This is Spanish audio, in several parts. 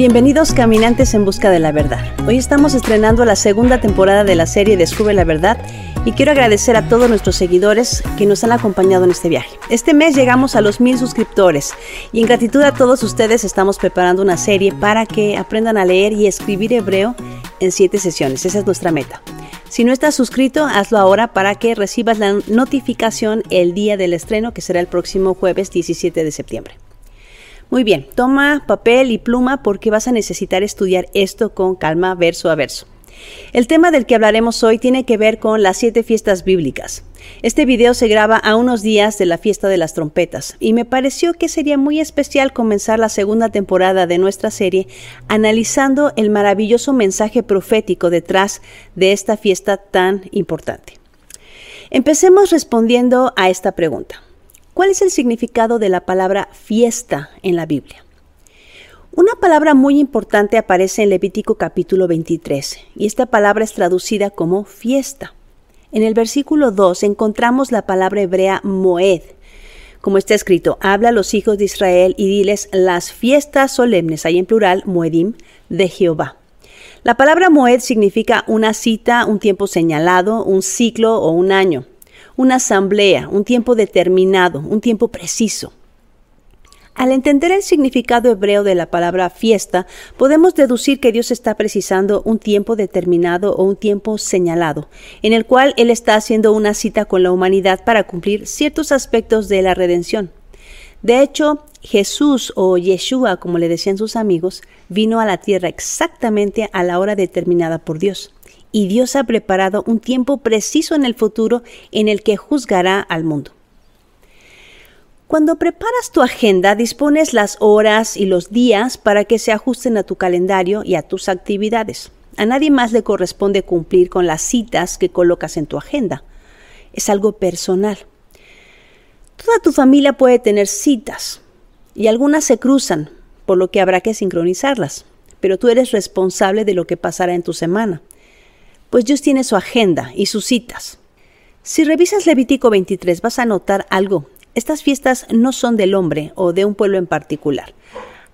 Bienvenidos caminantes en busca de la verdad. Hoy estamos estrenando la segunda temporada de la serie Descubre la verdad y quiero agradecer a todos nuestros seguidores que nos han acompañado en este viaje. Este mes llegamos a los mil suscriptores y en gratitud a todos ustedes estamos preparando una serie para que aprendan a leer y escribir hebreo en siete sesiones. Esa es nuestra meta. Si no estás suscrito, hazlo ahora para que recibas la notificación el día del estreno, que será el próximo jueves 17 de septiembre. Muy bien, toma papel y pluma porque vas a necesitar estudiar esto con calma verso a verso. El tema del que hablaremos hoy tiene que ver con las siete fiestas bíblicas. Este video se graba a unos días de la fiesta de las trompetas y me pareció que sería muy especial comenzar la segunda temporada de nuestra serie analizando el maravilloso mensaje profético detrás de esta fiesta tan importante. Empecemos respondiendo a esta pregunta. ¿Cuál es el significado de la palabra fiesta en la Biblia? Una palabra muy importante aparece en Levítico capítulo 23 y esta palabra es traducida como fiesta. En el versículo 2 encontramos la palabra hebrea moed. Como está escrito, habla a los hijos de Israel y diles las fiestas solemnes, hay en plural, moedim, de Jehová. La palabra moed significa una cita, un tiempo señalado, un ciclo o un año una asamblea, un tiempo determinado, un tiempo preciso. Al entender el significado hebreo de la palabra fiesta, podemos deducir que Dios está precisando un tiempo determinado o un tiempo señalado, en el cual Él está haciendo una cita con la humanidad para cumplir ciertos aspectos de la redención. De hecho, Jesús o Yeshua, como le decían sus amigos, vino a la tierra exactamente a la hora determinada por Dios y Dios ha preparado un tiempo preciso en el futuro en el que juzgará al mundo. Cuando preparas tu agenda, dispones las horas y los días para que se ajusten a tu calendario y a tus actividades. A nadie más le corresponde cumplir con las citas que colocas en tu agenda. Es algo personal. Toda tu familia puede tener citas y algunas se cruzan, por lo que habrá que sincronizarlas, pero tú eres responsable de lo que pasará en tu semana pues Dios tiene su agenda y sus citas. Si revisas Levítico 23 vas a notar algo. Estas fiestas no son del hombre o de un pueblo en particular.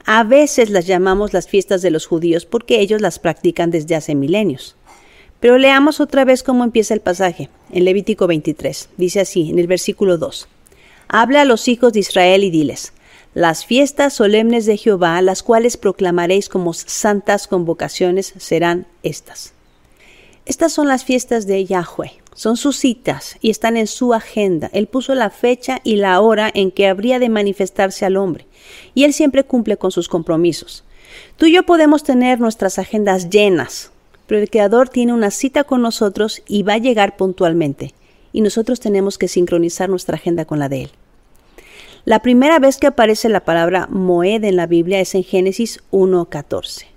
A veces las llamamos las fiestas de los judíos porque ellos las practican desde hace milenios. Pero leamos otra vez cómo empieza el pasaje en Levítico 23. Dice así, en el versículo 2. Habla a los hijos de Israel y diles, las fiestas solemnes de Jehová, las cuales proclamaréis como santas convocaciones, serán estas. Estas son las fiestas de Yahweh. Son sus citas y están en su agenda. Él puso la fecha y la hora en que habría de manifestarse al hombre. Y Él siempre cumple con sus compromisos. Tú y yo podemos tener nuestras agendas llenas, pero el Creador tiene una cita con nosotros y va a llegar puntualmente. Y nosotros tenemos que sincronizar nuestra agenda con la de Él. La primera vez que aparece la palabra Moed en la Biblia es en Génesis 1.14.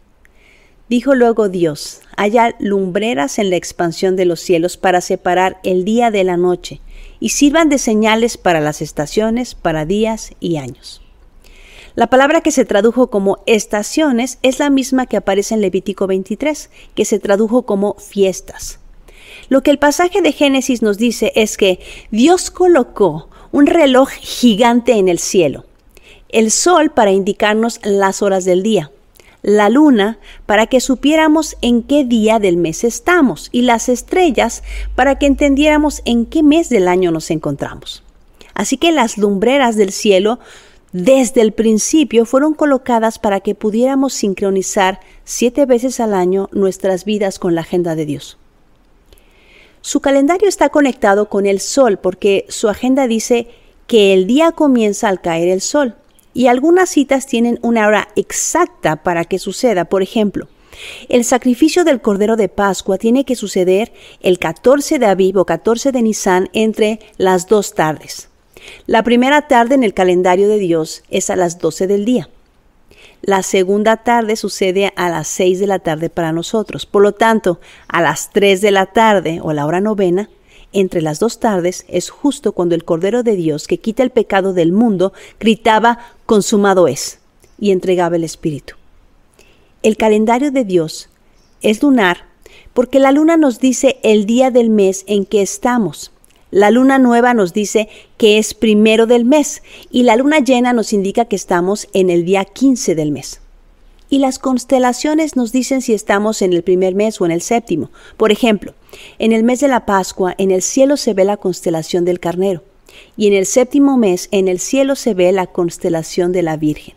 Dijo luego Dios, haya lumbreras en la expansión de los cielos para separar el día de la noche, y sirvan de señales para las estaciones, para días y años. La palabra que se tradujo como estaciones es la misma que aparece en Levítico 23, que se tradujo como fiestas. Lo que el pasaje de Génesis nos dice es que Dios colocó un reloj gigante en el cielo, el sol para indicarnos las horas del día, la luna para que supiéramos en qué día del mes estamos y las estrellas para que entendiéramos en qué mes del año nos encontramos. Así que las lumbreras del cielo desde el principio fueron colocadas para que pudiéramos sincronizar siete veces al año nuestras vidas con la agenda de Dios. Su calendario está conectado con el sol porque su agenda dice que el día comienza al caer el sol y algunas citas tienen una hora exacta para que suceda. Por ejemplo, el sacrificio del Cordero de Pascua tiene que suceder el 14 de Aviv o 14 de Nisan entre las dos tardes. La primera tarde en el calendario de Dios es a las 12 del día. La segunda tarde sucede a las 6 de la tarde para nosotros. Por lo tanto, a las 3 de la tarde o la hora novena entre las dos tardes es justo cuando el Cordero de Dios, que quita el pecado del mundo, gritaba, consumado es, y entregaba el Espíritu. El calendario de Dios es lunar porque la luna nos dice el día del mes en que estamos. La luna nueva nos dice que es primero del mes y la luna llena nos indica que estamos en el día 15 del mes. Y las constelaciones nos dicen si estamos en el primer mes o en el séptimo. Por ejemplo, en el mes de la Pascua en el cielo se ve la constelación del carnero y en el séptimo mes en el cielo se ve la constelación de la Virgen.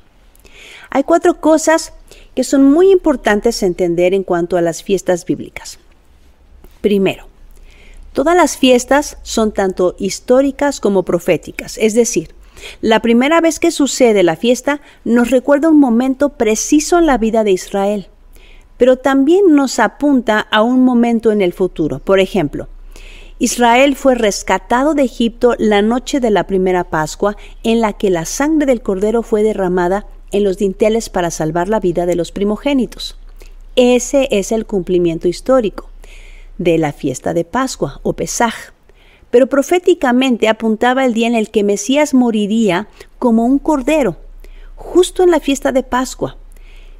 Hay cuatro cosas que son muy importantes entender en cuanto a las fiestas bíblicas. Primero, todas las fiestas son tanto históricas como proféticas, es decir, la primera vez que sucede la fiesta nos recuerda un momento preciso en la vida de Israel, pero también nos apunta a un momento en el futuro. Por ejemplo, Israel fue rescatado de Egipto la noche de la primera Pascua en la que la sangre del cordero fue derramada en los dinteles para salvar la vida de los primogénitos. Ese es el cumplimiento histórico de la fiesta de Pascua o Pesaj. Pero proféticamente apuntaba el día en el que Mesías moriría como un cordero, justo en la fiesta de Pascua.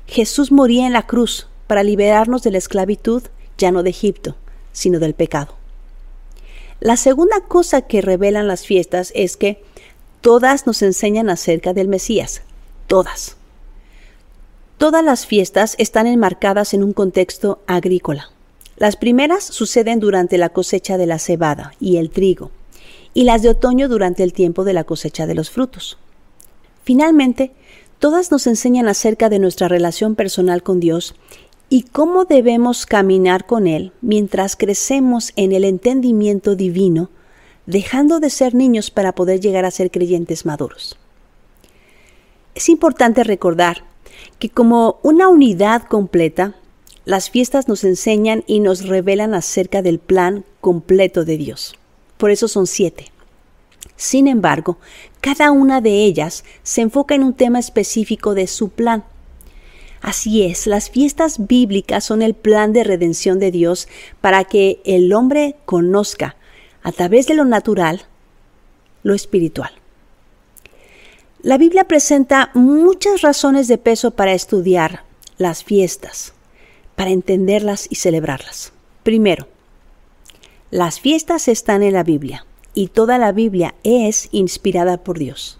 Jesús moría en la cruz para liberarnos de la esclavitud, ya no de Egipto, sino del pecado. La segunda cosa que revelan las fiestas es que todas nos enseñan acerca del Mesías, todas. Todas las fiestas están enmarcadas en un contexto agrícola. Las primeras suceden durante la cosecha de la cebada y el trigo, y las de otoño durante el tiempo de la cosecha de los frutos. Finalmente, todas nos enseñan acerca de nuestra relación personal con Dios y cómo debemos caminar con Él mientras crecemos en el entendimiento divino, dejando de ser niños para poder llegar a ser creyentes maduros. Es importante recordar que como una unidad completa, las fiestas nos enseñan y nos revelan acerca del plan completo de Dios. Por eso son siete. Sin embargo, cada una de ellas se enfoca en un tema específico de su plan. Así es, las fiestas bíblicas son el plan de redención de Dios para que el hombre conozca, a través de lo natural, lo espiritual. La Biblia presenta muchas razones de peso para estudiar las fiestas, para entenderlas y celebrarlas. Primero, las fiestas están en la Biblia y toda la Biblia es inspirada por Dios.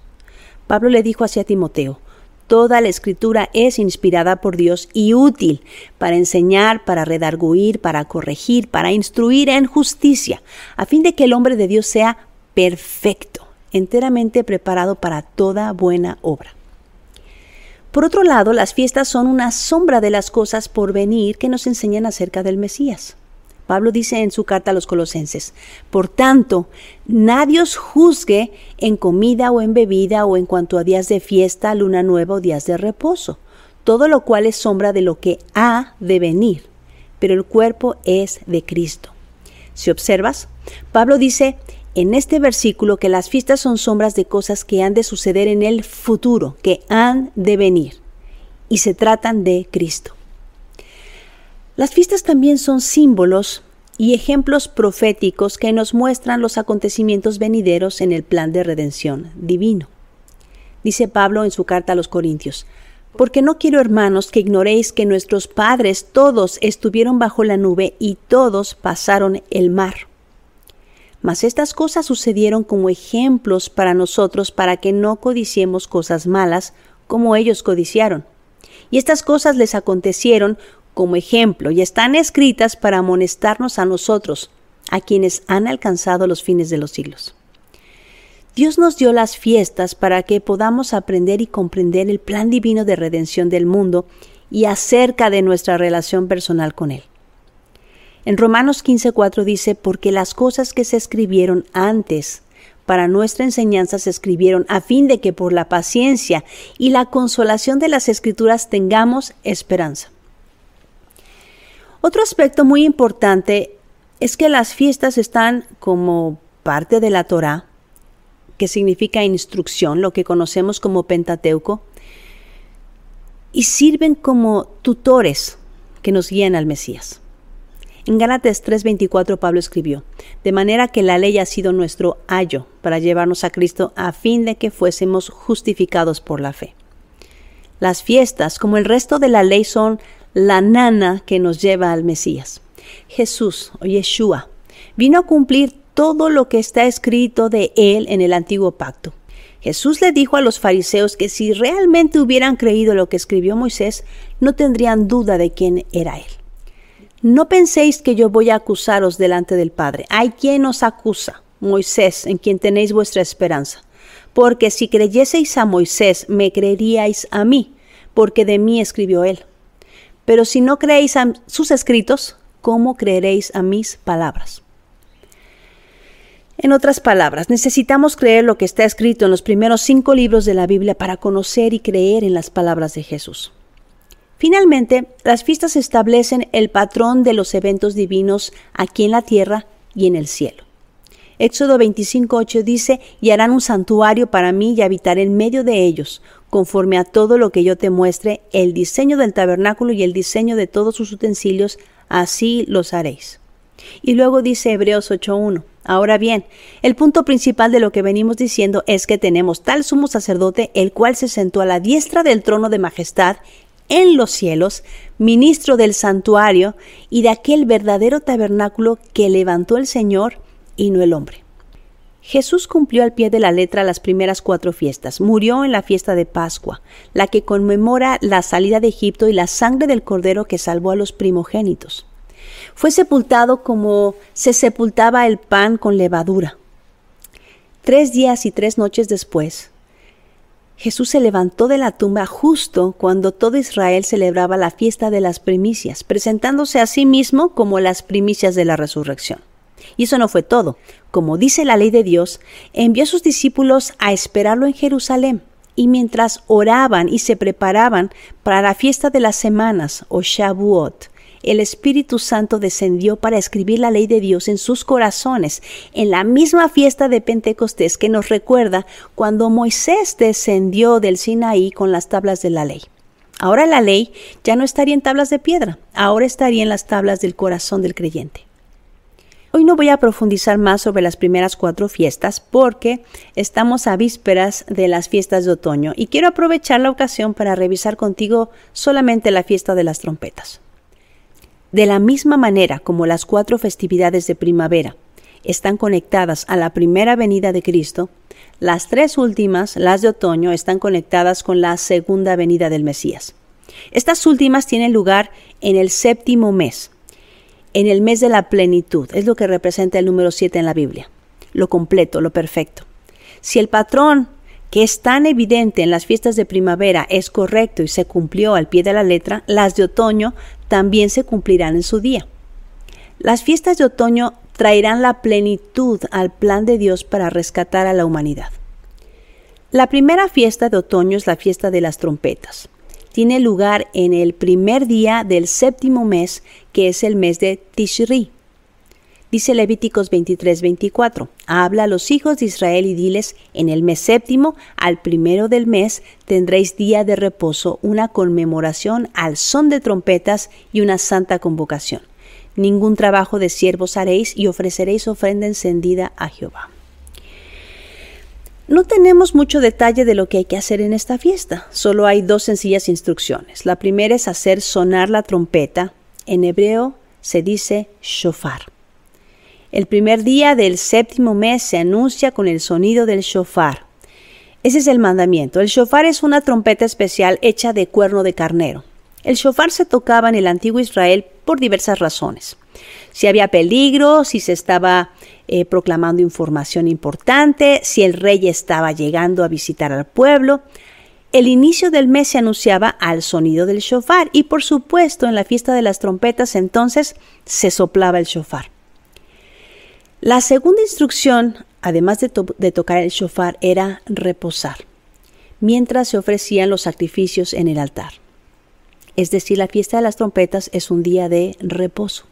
Pablo le dijo hacia Timoteo, toda la escritura es inspirada por Dios y útil para enseñar, para redarguir, para corregir, para instruir en justicia, a fin de que el hombre de Dios sea perfecto enteramente preparado para toda buena obra. Por otro lado, las fiestas son una sombra de las cosas por venir que nos enseñan acerca del Mesías. Pablo dice en su carta a los colosenses, Por tanto, nadie os juzgue en comida o en bebida o en cuanto a días de fiesta, luna nueva o días de reposo, todo lo cual es sombra de lo que ha de venir, pero el cuerpo es de Cristo. Si observas, Pablo dice, en este versículo que las fiestas son sombras de cosas que han de suceder en el futuro, que han de venir, y se tratan de Cristo. Las fiestas también son símbolos y ejemplos proféticos que nos muestran los acontecimientos venideros en el plan de redención divino. Dice Pablo en su carta a los Corintios, porque no quiero, hermanos, que ignoréis que nuestros padres todos estuvieron bajo la nube y todos pasaron el mar mas estas cosas sucedieron como ejemplos para nosotros para que no codiciemos cosas malas como ellos codiciaron. Y estas cosas les acontecieron como ejemplo y están escritas para amonestarnos a nosotros, a quienes han alcanzado los fines de los siglos. Dios nos dio las fiestas para que podamos aprender y comprender el plan divino de redención del mundo y acerca de nuestra relación personal con Él. En Romanos 15:4 dice, porque las cosas que se escribieron antes para nuestra enseñanza se escribieron a fin de que por la paciencia y la consolación de las escrituras tengamos esperanza. Otro aspecto muy importante es que las fiestas están como parte de la Torah, que significa instrucción, lo que conocemos como Pentateuco, y sirven como tutores que nos guían al Mesías. En Gálatas 3:24 Pablo escribió, de manera que la ley ha sido nuestro ayo para llevarnos a Cristo a fin de que fuésemos justificados por la fe. Las fiestas, como el resto de la ley, son la nana que nos lleva al Mesías. Jesús o Yeshua vino a cumplir todo lo que está escrito de él en el antiguo pacto. Jesús le dijo a los fariseos que si realmente hubieran creído lo que escribió Moisés, no tendrían duda de quién era él. No penséis que yo voy a acusaros delante del Padre. Hay quien os acusa, Moisés, en quien tenéis vuestra esperanza. Porque si creyeseis a Moisés, me creeríais a mí, porque de mí escribió él. Pero si no creéis a sus escritos, ¿cómo creeréis a mis palabras? En otras palabras, necesitamos creer lo que está escrito en los primeros cinco libros de la Biblia para conocer y creer en las palabras de Jesús. Finalmente, las fiestas establecen el patrón de los eventos divinos aquí en la tierra y en el cielo. Éxodo 25.8 dice, y harán un santuario para mí y habitaré en medio de ellos, conforme a todo lo que yo te muestre, el diseño del tabernáculo y el diseño de todos sus utensilios, así los haréis. Y luego dice Hebreos 8.1, Ahora bien, el punto principal de lo que venimos diciendo es que tenemos tal sumo sacerdote, el cual se sentó a la diestra del trono de majestad en los cielos, ministro del santuario y de aquel verdadero tabernáculo que levantó el Señor y no el hombre. Jesús cumplió al pie de la letra las primeras cuatro fiestas. Murió en la fiesta de Pascua, la que conmemora la salida de Egipto y la sangre del cordero que salvó a los primogénitos. Fue sepultado como se sepultaba el pan con levadura. Tres días y tres noches después, Jesús se levantó de la tumba justo cuando todo Israel celebraba la fiesta de las primicias, presentándose a sí mismo como las primicias de la resurrección. Y eso no fue todo. Como dice la ley de Dios, envió a sus discípulos a esperarlo en Jerusalén. Y mientras oraban y se preparaban para la fiesta de las semanas o Shavuot, el Espíritu Santo descendió para escribir la ley de Dios en sus corazones, en la misma fiesta de Pentecostés que nos recuerda cuando Moisés descendió del Sinaí con las tablas de la ley. Ahora la ley ya no estaría en tablas de piedra, ahora estaría en las tablas del corazón del creyente. Hoy no voy a profundizar más sobre las primeras cuatro fiestas porque estamos a vísperas de las fiestas de otoño y quiero aprovechar la ocasión para revisar contigo solamente la fiesta de las trompetas. De la misma manera como las cuatro festividades de primavera están conectadas a la primera venida de Cristo, las tres últimas, las de otoño, están conectadas con la segunda venida del Mesías. Estas últimas tienen lugar en el séptimo mes, en el mes de la plenitud, es lo que representa el número 7 en la Biblia, lo completo, lo perfecto. Si el patrón que es tan evidente en las fiestas de primavera es correcto y se cumplió al pie de la letra, las de otoño también se cumplirán en su día. Las fiestas de otoño traerán la plenitud al plan de Dios para rescatar a la humanidad. La primera fiesta de otoño es la fiesta de las trompetas. Tiene lugar en el primer día del séptimo mes, que es el mes de Tishri. Dice Levíticos 23-24, habla a los hijos de Israel y diles, en el mes séptimo, al primero del mes, tendréis día de reposo, una conmemoración al son de trompetas y una santa convocación. Ningún trabajo de siervos haréis y ofreceréis ofrenda encendida a Jehová. No tenemos mucho detalle de lo que hay que hacer en esta fiesta, solo hay dos sencillas instrucciones. La primera es hacer sonar la trompeta, en hebreo se dice shofar. El primer día del séptimo mes se anuncia con el sonido del shofar. Ese es el mandamiento. El shofar es una trompeta especial hecha de cuerno de carnero. El shofar se tocaba en el antiguo Israel por diversas razones. Si había peligro, si se estaba eh, proclamando información importante, si el rey estaba llegando a visitar al pueblo. El inicio del mes se anunciaba al sonido del shofar y por supuesto en la fiesta de las trompetas entonces se soplaba el shofar. La segunda instrucción, además de, tocar el shofar, era reposar, mientras se ofrecían los sacrificios en el altar. Es decir, la fiesta de las trompetas es un día de reposo.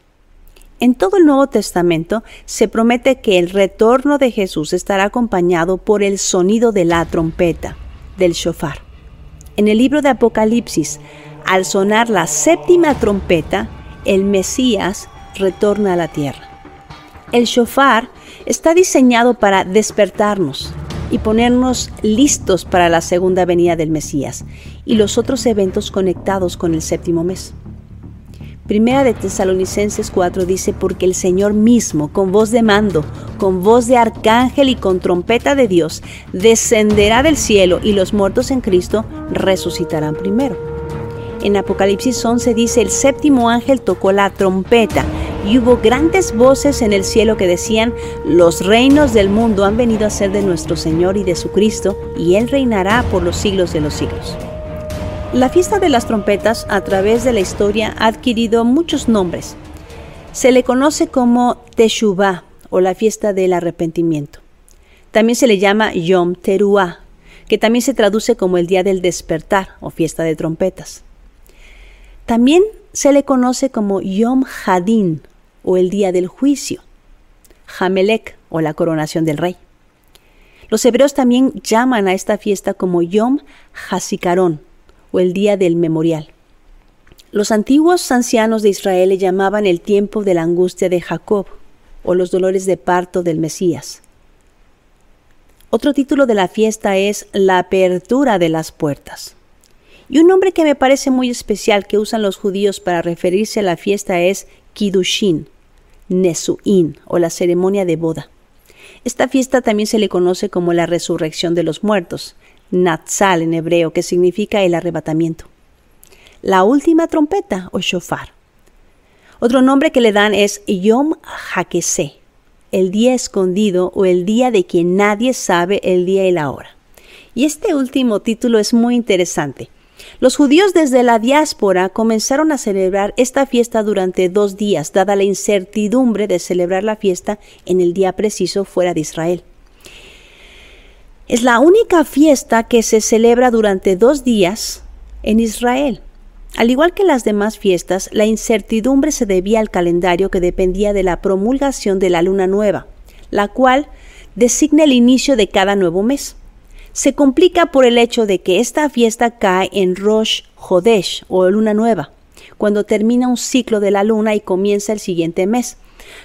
En todo el Nuevo Testamento se promete que el retorno de Jesús estará acompañado por el sonido de la trompeta, del shofar. En el libro de Apocalipsis, al sonar la séptima trompeta, el Mesías retorna a la tierra. El shofar está diseñado para despertarnos y ponernos listos para la segunda venida del Mesías y los otros eventos conectados con el séptimo mes. Primera de Tesalonicenses 4 dice, porque el Señor mismo, con voz de mando, con voz de arcángel y con trompeta de Dios, descenderá del cielo y los muertos en Cristo resucitarán primero. En Apocalipsis 11 dice, el séptimo ángel tocó la trompeta y hubo grandes voces en el cielo que decían, los reinos del mundo han venido a ser de nuestro Señor y de su Cristo, y Él reinará por los siglos de los siglos. La fiesta de las trompetas a través de la historia ha adquirido muchos nombres. Se le conoce como Teshuvah o la fiesta del arrepentimiento. También se le llama Yom Teruah, que también se traduce como el día del despertar o fiesta de trompetas. También se le conoce como Yom Hadin o el día del juicio, Hamelek o la coronación del rey. Los hebreos también llaman a esta fiesta como Yom Hasikaron o el día del memorial. Los antiguos ancianos de Israel le llamaban el tiempo de la angustia de Jacob o los dolores de parto del Mesías. Otro título de la fiesta es la apertura de las puertas. Y un nombre que me parece muy especial que usan los judíos para referirse a la fiesta es Kiddushin, Nesuin o la ceremonia de boda. Esta fiesta también se le conoce como la resurrección de los muertos, Natsal en hebreo, que significa el arrebatamiento. La última trompeta o shofar. Otro nombre que le dan es Yom HaKeseh, el día escondido o el día de quien nadie sabe el día y la hora. Y este último título es muy interesante. Los judíos desde la diáspora comenzaron a celebrar esta fiesta durante dos días, dada la incertidumbre de celebrar la fiesta en el día preciso fuera de Israel. Es la única fiesta que se celebra durante dos días en Israel. Al igual que las demás fiestas, la incertidumbre se debía al calendario que dependía de la promulgación de la luna nueva, la cual designa el inicio de cada nuevo mes. Se complica por el hecho de que esta fiesta cae en Rosh Hodesh o luna nueva, cuando termina un ciclo de la luna y comienza el siguiente mes.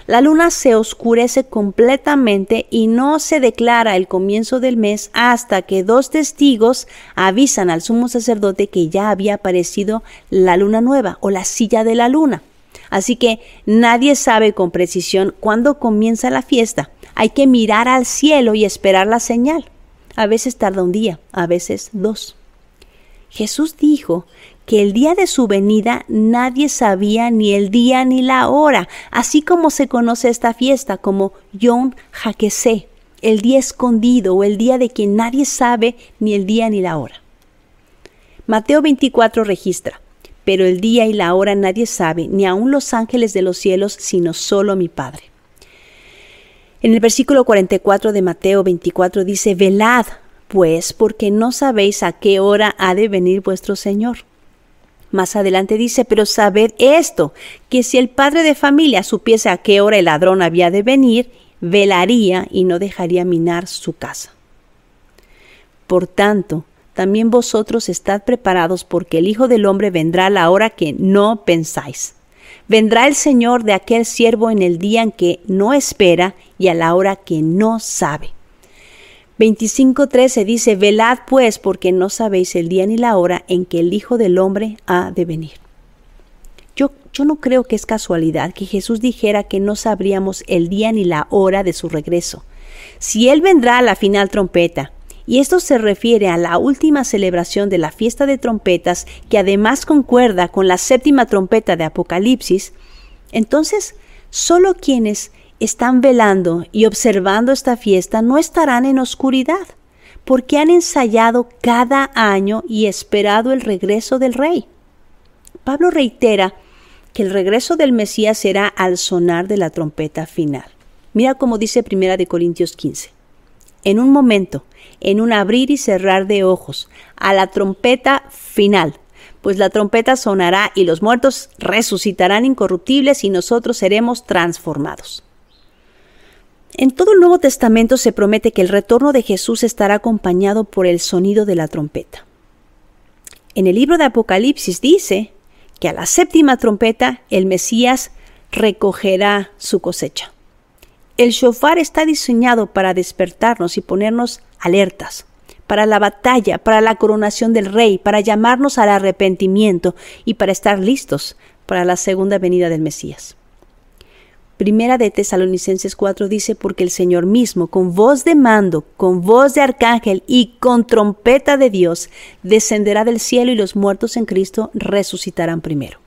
La luna se oscurece completamente y no se declara el comienzo del mes hasta que dos testigos avisan al sumo sacerdote que ya había aparecido la luna nueva o la silla de la luna. Así que nadie sabe con precisión cuándo comienza la fiesta. Hay que mirar al cielo y esperar la señal. A veces tarda un día, a veces dos. Jesús dijo que el día de su venida nadie sabía ni el día ni la hora, así como se conoce esta fiesta como Yom HaKeseh, el día escondido o el día de quien nadie sabe ni el día ni la hora. Mateo 24 registra, pero el día y la hora nadie sabe, ni aun los ángeles de los cielos, sino solo mi Padre. En el versículo 44 de Mateo 24 dice, velad, pues, porque no sabéis a qué hora ha de venir vuestro Señor. Más adelante dice, pero sabed esto, que si el padre de familia supiese a qué hora el ladrón había de venir, velaría y no dejaría minar su casa. Por tanto, también vosotros estad preparados porque el Hijo del Hombre vendrá a la hora que no pensáis. Vendrá el Señor de aquel siervo en el día en que no espera y a la hora que no sabe. 25.13 dice, Velad pues, porque no sabéis el día ni la hora en que el Hijo del Hombre ha de venir. Yo, yo no creo que es casualidad que Jesús dijera que no sabríamos el día ni la hora de su regreso. Si Él vendrá a la final trompeta, y esto se refiere a la última celebración de la fiesta de trompetas, que además concuerda con la séptima trompeta de Apocalipsis, entonces solo quienes están velando y observando esta fiesta no estarán en oscuridad, porque han ensayado cada año y esperado el regreso del rey. Pablo reitera que el regreso del Mesías será al sonar de la trompeta final. Mira cómo dice Primera de Corintios 15. En un momento, en un abrir y cerrar de ojos, a la trompeta final, pues la trompeta sonará y los muertos resucitarán incorruptibles y nosotros seremos transformados. En todo el Nuevo Testamento se promete que el retorno de Jesús estará acompañado por el sonido de la trompeta. En el libro de Apocalipsis dice que a la séptima trompeta el Mesías recogerá su cosecha. El shofar está diseñado para despertarnos y ponernos alertas, para la batalla, para la coronación del rey, para llamarnos al arrepentimiento y para estar listos para la segunda venida del Mesías. Primera de Tesalonicenses 4 dice, porque el Señor mismo, con voz de mando, con voz de arcángel y con trompeta de Dios, descenderá del cielo y los muertos en Cristo resucitarán primero.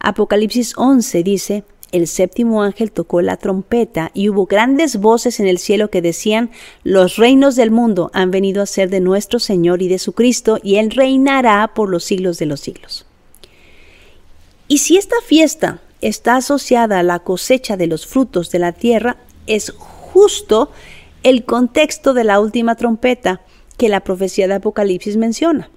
Apocalipsis 11 dice, el séptimo ángel tocó la trompeta y hubo grandes voces en el cielo que decían, los reinos del mundo han venido a ser de nuestro Señor y de su Cristo, y Él reinará por los siglos de los siglos. Y si esta fiesta está asociada a la cosecha de los frutos de la tierra, es justo el contexto de la última trompeta que la profecía de Apocalipsis menciona.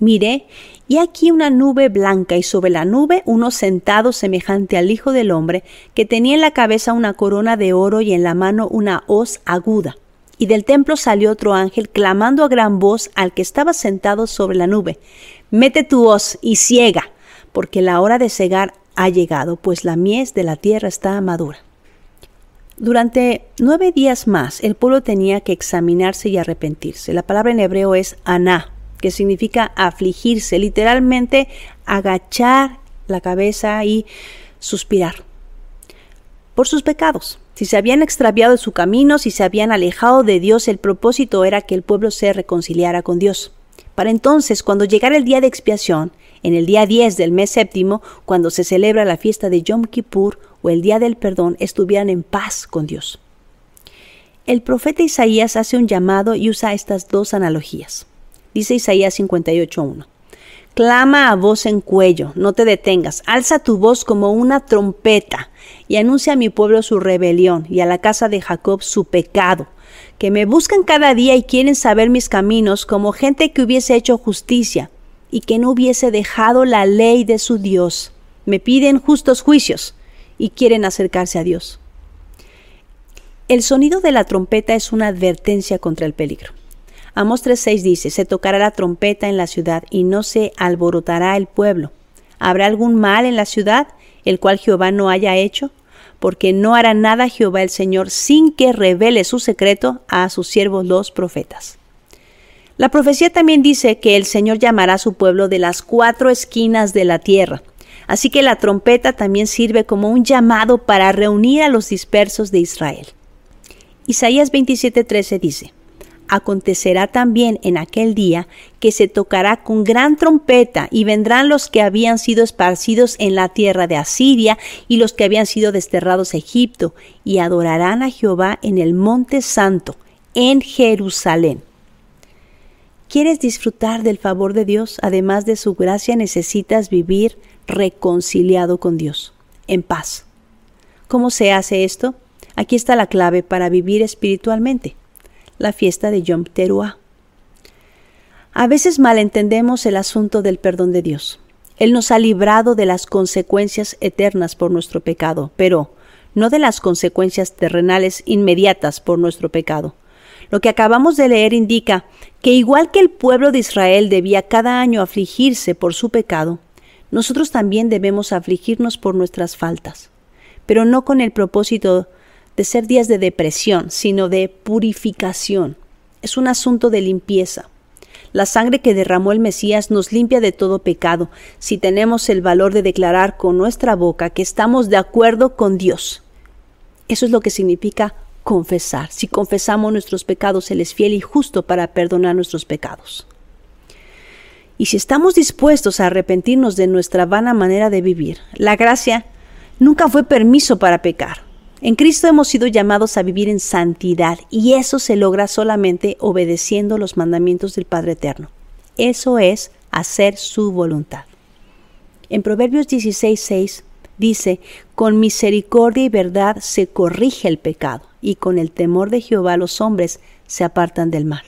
Miré, y aquí una nube blanca, y sobre la nube uno sentado semejante al Hijo del Hombre, que tenía en la cabeza una corona de oro y en la mano una hoz aguda. Y del templo salió otro ángel, clamando a gran voz al que estaba sentado sobre la nube, Mete tu hoz y ciega, porque la hora de cegar ha llegado, pues la mies de la tierra está madura. Durante nueve días más el pueblo tenía que examinarse y arrepentirse. La palabra en hebreo es aná, que significa afligirse, literalmente agachar la cabeza y suspirar por sus pecados. Si se habían extraviado de su camino, si se habían alejado de Dios, el propósito era que el pueblo se reconciliara con Dios. Para entonces, cuando llegara el día de expiación, en el día 10 del mes séptimo, cuando se celebra la fiesta de Yom Kippur o el día del perdón, estuvieran en paz con Dios. El profeta Isaías hace un llamado y usa estas dos analogías. Dice Isaías 58.1. Clama a voz en cuello, no te detengas, alza tu voz como una trompeta y anuncia a mi pueblo su rebelión y a la casa de Jacob su pecado, que me buscan cada día y quieren saber mis caminos como gente que hubiese hecho justicia y que no hubiese dejado la ley de su Dios. Me piden justos juicios y quieren acercarse a Dios. El sonido de la trompeta es una advertencia contra el peligro. Amos 3.6 dice, se tocará la trompeta en la ciudad y no se alborotará el pueblo. ¿Habrá algún mal en la ciudad, el cual Jehová no haya hecho? Porque no hará nada Jehová el Señor sin que revele su secreto a sus siervos los profetas. La profecía también dice que el Señor llamará a su pueblo de las cuatro esquinas de la tierra. Así que la trompeta también sirve como un llamado para reunir a los dispersos de Israel. Isaías 27:13 dice, Acontecerá también en aquel día que se tocará con gran trompeta y vendrán los que habían sido esparcidos en la tierra de Asiria y los que habían sido desterrados a Egipto y adorarán a Jehová en el monte santo, en Jerusalén. ¿Quieres disfrutar del favor de Dios? Además de su gracia, necesitas vivir reconciliado con Dios, en paz. ¿Cómo se hace esto? Aquí está la clave para vivir espiritualmente, la fiesta de Yom Teruah. A veces malentendemos el asunto del perdón de Dios. Él nos ha librado de las consecuencias eternas por nuestro pecado, pero no de las consecuencias terrenales inmediatas por nuestro pecado. Lo que acabamos de leer indica que igual que el pueblo de Israel debía cada año afligirse por su pecado, nosotros también debemos afligirnos por nuestras faltas, pero no con el propósito de ser días de depresión, sino de purificación. Es un asunto de limpieza. La sangre que derramó el Mesías nos limpia de todo pecado si tenemos el valor de declarar con nuestra boca que estamos de acuerdo con Dios. Eso es lo que significa confesar. Si confesamos nuestros pecados, Él es fiel y justo para perdonar nuestros pecados. Y si estamos dispuestos a arrepentirnos de nuestra vana manera de vivir, la gracia nunca fue permiso para pecar. En Cristo hemos sido llamados a vivir en santidad y eso se logra solamente obedeciendo los mandamientos del Padre Eterno. Eso es hacer su voluntad. En Proverbios 16:6 dice, con misericordia y verdad se corrige el pecado y con el temor de Jehová los hombres se apartan del mal.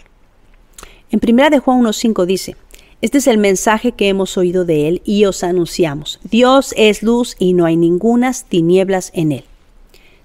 En 1 de Juan 1.5 dice, este es el mensaje que hemos oído de él y os anunciamos. Dios es luz y no hay ningunas tinieblas en él.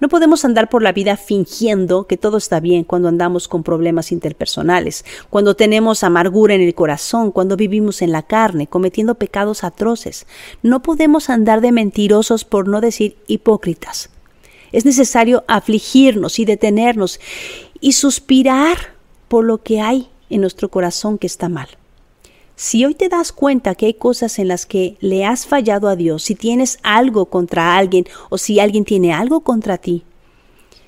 No podemos andar por la vida fingiendo que todo está bien cuando andamos con problemas interpersonales, cuando tenemos amargura en el corazón, cuando vivimos en la carne, cometiendo pecados atroces. No podemos andar de mentirosos por no decir hipócritas. Es necesario afligirnos y detenernos y suspirar por lo que hay en nuestro corazón que está mal. Si hoy te das cuenta que hay cosas en las que le has fallado a Dios, si tienes algo contra alguien o si alguien tiene algo contra ti,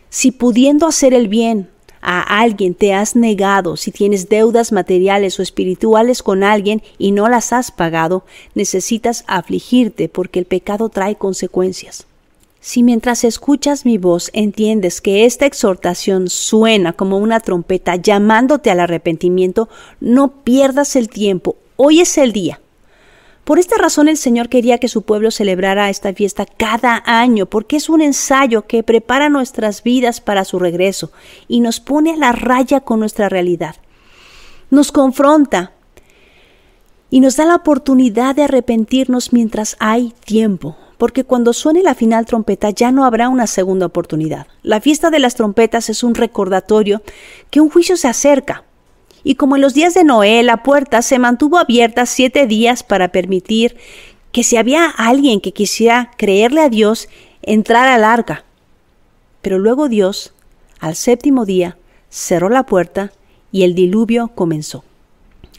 si pudiendo hacer el bien a alguien te has negado, si tienes deudas materiales o espirituales con alguien y no las has pagado, necesitas afligirte porque el pecado trae consecuencias. Si mientras escuchas mi voz entiendes que esta exhortación suena como una trompeta llamándote al arrepentimiento, no pierdas el tiempo. Hoy es el día. Por esta razón el Señor quería que su pueblo celebrara esta fiesta cada año, porque es un ensayo que prepara nuestras vidas para su regreso y nos pone a la raya con nuestra realidad. Nos confronta y nos da la oportunidad de arrepentirnos mientras hay tiempo porque cuando suene la final trompeta ya no habrá una segunda oportunidad. La fiesta de las trompetas es un recordatorio que un juicio se acerca. Y como en los días de Noé, la puerta se mantuvo abierta siete días para permitir que si había alguien que quisiera creerle a Dios, entrara al arca. Pero luego Dios, al séptimo día, cerró la puerta y el diluvio comenzó.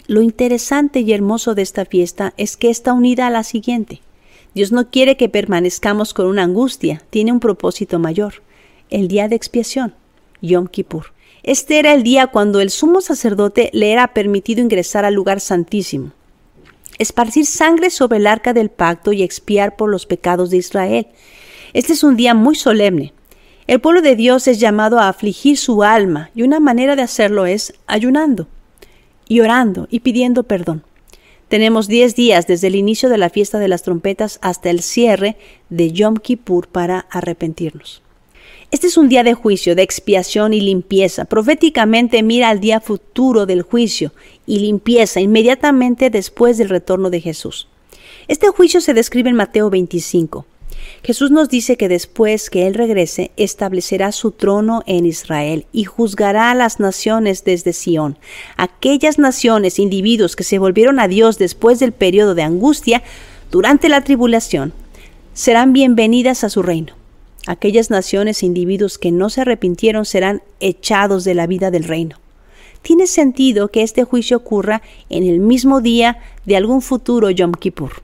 Lo interesante y hermoso de esta fiesta es que está unida a la siguiente. Dios no quiere que permanezcamos con una angustia, tiene un propósito mayor, el día de expiación, Yom Kippur. Este era el día cuando el sumo sacerdote le era permitido ingresar al lugar santísimo, esparcir sangre sobre el arca del pacto y expiar por los pecados de Israel. Este es un día muy solemne. El pueblo de Dios es llamado a afligir su alma y una manera de hacerlo es ayunando y orando y pidiendo perdón. Tenemos 10 días desde el inicio de la fiesta de las trompetas hasta el cierre de Yom Kippur para arrepentirnos. Este es un día de juicio, de expiación y limpieza. Proféticamente mira al día futuro del juicio y limpieza inmediatamente después del retorno de Jesús. Este juicio se describe en Mateo 25. Jesús nos dice que después que Él regrese, establecerá su trono en Israel y juzgará a las naciones desde Sión. Aquellas naciones, individuos que se volvieron a Dios después del periodo de angustia, durante la tribulación, serán bienvenidas a su reino. Aquellas naciones e individuos que no se arrepintieron serán echados de la vida del reino. Tiene sentido que este juicio ocurra en el mismo día de algún futuro Yom Kippur.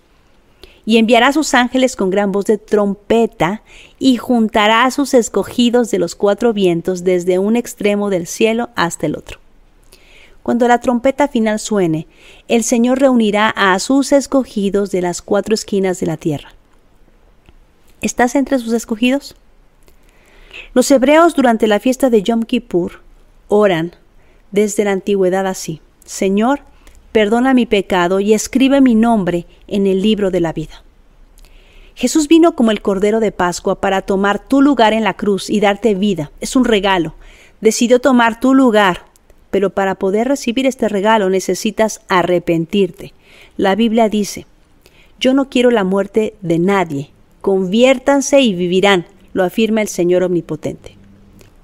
y enviará a sus ángeles con gran voz de trompeta, y juntará a sus escogidos de los cuatro vientos desde un extremo del cielo hasta el otro. Cuando la trompeta final suene, el Señor reunirá a sus escogidos de las cuatro esquinas de la tierra. ¿Estás entre sus escogidos? Los hebreos durante la fiesta de Yom Kippur oran desde la antigüedad así, Señor, perdona mi pecado y escribe mi nombre en el libro de la vida. Jesús vino como el Cordero de Pascua para tomar tu lugar en la cruz y darte vida. Es un regalo. Decidió tomar tu lugar, pero para poder recibir este regalo necesitas arrepentirte. La Biblia dice, yo no quiero la muerte de nadie. Conviértanse y vivirán, lo afirma el Señor Omnipotente.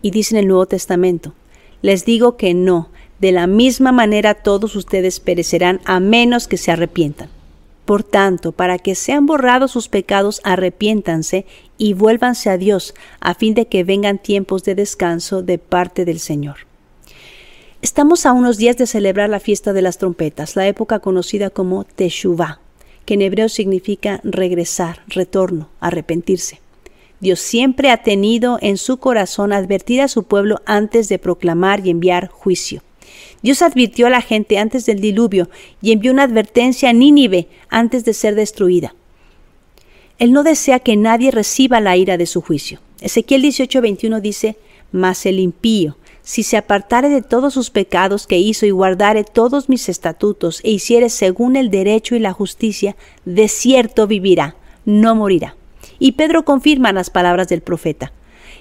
Y dice en el Nuevo Testamento, les digo que no, de la misma manera todos ustedes perecerán a menos que se arrepientan. Por tanto, para que sean borrados sus pecados, arrepiéntanse y vuélvanse a Dios, a fin de que vengan tiempos de descanso de parte del Señor. Estamos a unos días de celebrar la fiesta de las trompetas, la época conocida como Teshuvah, que en hebreo significa regresar, retorno, arrepentirse. Dios siempre ha tenido en su corazón advertir a su pueblo antes de proclamar y enviar juicio. Dios advirtió a la gente antes del diluvio y envió una advertencia a Nínive antes de ser destruida. Él no desea que nadie reciba la ira de su juicio. Ezequiel 18:21 dice, Mas el impío, si se apartare de todos sus pecados que hizo y guardare todos mis estatutos e hiciere según el derecho y la justicia, de cierto vivirá, no morirá. Y Pedro confirma las palabras del profeta.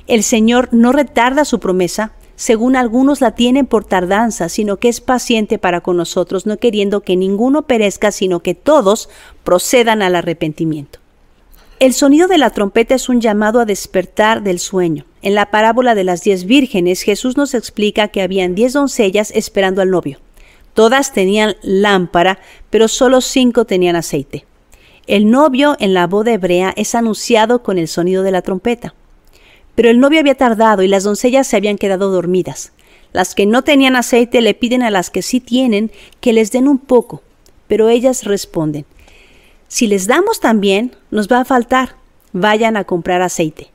El Señor no retarda su promesa, según algunos la tienen por tardanza, sino que es paciente para con nosotros, no queriendo que ninguno perezca, sino que todos procedan al arrepentimiento. El sonido de la trompeta es un llamado a despertar del sueño. En la parábola de las diez vírgenes, Jesús nos explica que habían diez doncellas esperando al novio. Todas tenían lámpara, pero solo cinco tenían aceite. El novio en la boda hebrea es anunciado con el sonido de la trompeta. Pero el novio había tardado y las doncellas se habían quedado dormidas. Las que no tenían aceite le piden a las que sí tienen que les den un poco, pero ellas responden, si les damos también, nos va a faltar. Vayan a comprar aceite.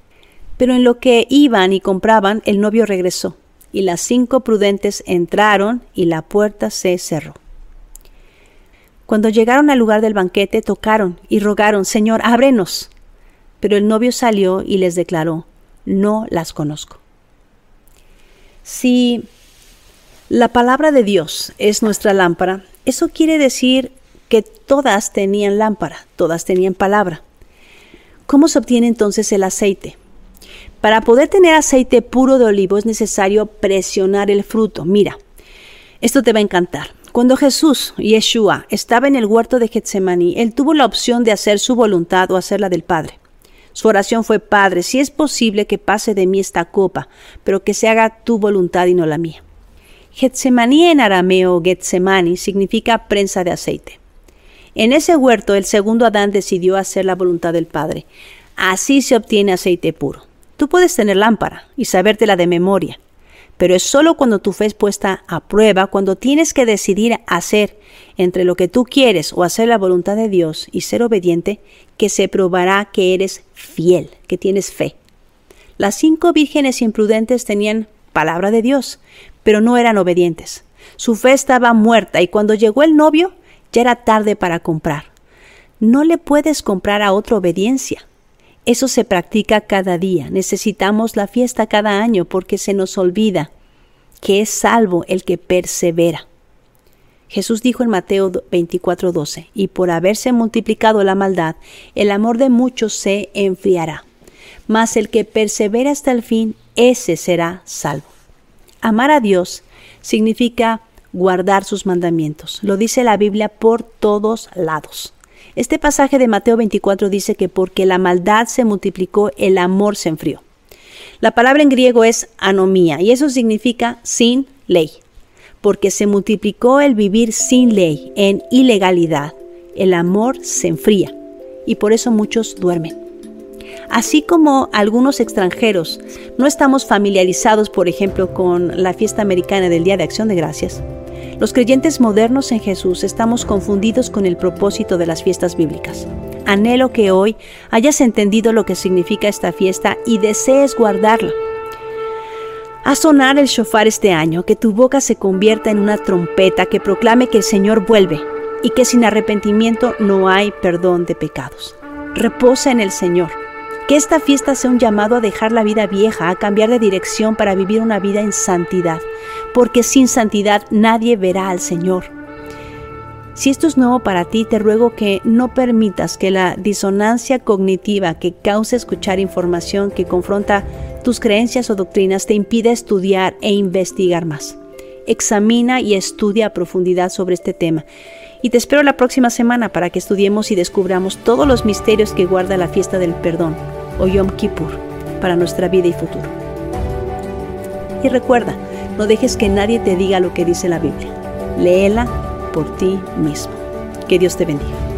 Pero en lo que iban y compraban, el novio regresó, y las cinco prudentes entraron y la puerta se cerró. Cuando llegaron al lugar del banquete, tocaron y rogaron, Señor, ábrenos. Pero el novio salió y les declaró, no las conozco. Si la palabra de Dios es nuestra lámpara, eso quiere decir que todas tenían lámpara, todas tenían palabra. ¿Cómo se obtiene entonces el aceite? Para poder tener aceite puro de olivo es necesario presionar el fruto. Mira, esto te va a encantar. Cuando Jesús, Yeshua, estaba en el huerto de Getsemaní, él tuvo la opción de hacer su voluntad o hacer la del Padre. Su oración fue, Padre, si es posible que pase de mí esta copa, pero que se haga tu voluntad y no la mía. Getsemaní en arameo, Getsemani, significa prensa de aceite. En ese huerto el segundo Adán decidió hacer la voluntad del Padre. Así se obtiene aceite puro. Tú puedes tener lámpara y sabértela de memoria, pero es solo cuando tu fe es puesta a prueba, cuando tienes que decidir hacer entre lo que tú quieres o hacer la voluntad de Dios y ser obediente, que se probará que eres fiel, que tienes fe. Las cinco vírgenes imprudentes tenían palabra de Dios, pero no eran obedientes. Su fe estaba muerta y cuando llegó el novio, ya era tarde para comprar. No le puedes comprar a otra obediencia. Eso se practica cada día. Necesitamos la fiesta cada año porque se nos olvida que es salvo el que persevera. Jesús dijo en Mateo 24:12, y por haberse multiplicado la maldad, el amor de muchos se enfriará. Mas el que persevera hasta el fin, ese será salvo. Amar a Dios significa guardar sus mandamientos. Lo dice la Biblia por todos lados. Este pasaje de Mateo 24 dice que porque la maldad se multiplicó, el amor se enfrió. La palabra en griego es anomía y eso significa sin ley. Porque se multiplicó el vivir sin ley, en ilegalidad, el amor se enfría y por eso muchos duermen. Así como algunos extranjeros no estamos familiarizados, por ejemplo, con la fiesta americana del Día de Acción de Gracias, los creyentes modernos en Jesús estamos confundidos con el propósito de las fiestas bíblicas. Anhelo que hoy hayas entendido lo que significa esta fiesta y desees guardarla. Haz sonar el shofar este año, que tu boca se convierta en una trompeta que proclame que el Señor vuelve y que sin arrepentimiento no hay perdón de pecados. Reposa en el Señor. Que esta fiesta sea un llamado a dejar la vida vieja, a cambiar de dirección para vivir una vida en santidad, porque sin santidad nadie verá al Señor. Si esto es nuevo para ti, te ruego que no permitas que la disonancia cognitiva que causa escuchar información que confronta tus creencias o doctrinas te impida estudiar e investigar más. Examina y estudia a profundidad sobre este tema. Y te espero la próxima semana para que estudiemos y descubramos todos los misterios que guarda la fiesta del perdón o Yom Kippur para nuestra vida y futuro. Y recuerda, no dejes que nadie te diga lo que dice la Biblia. Léela por ti mismo. Que Dios te bendiga.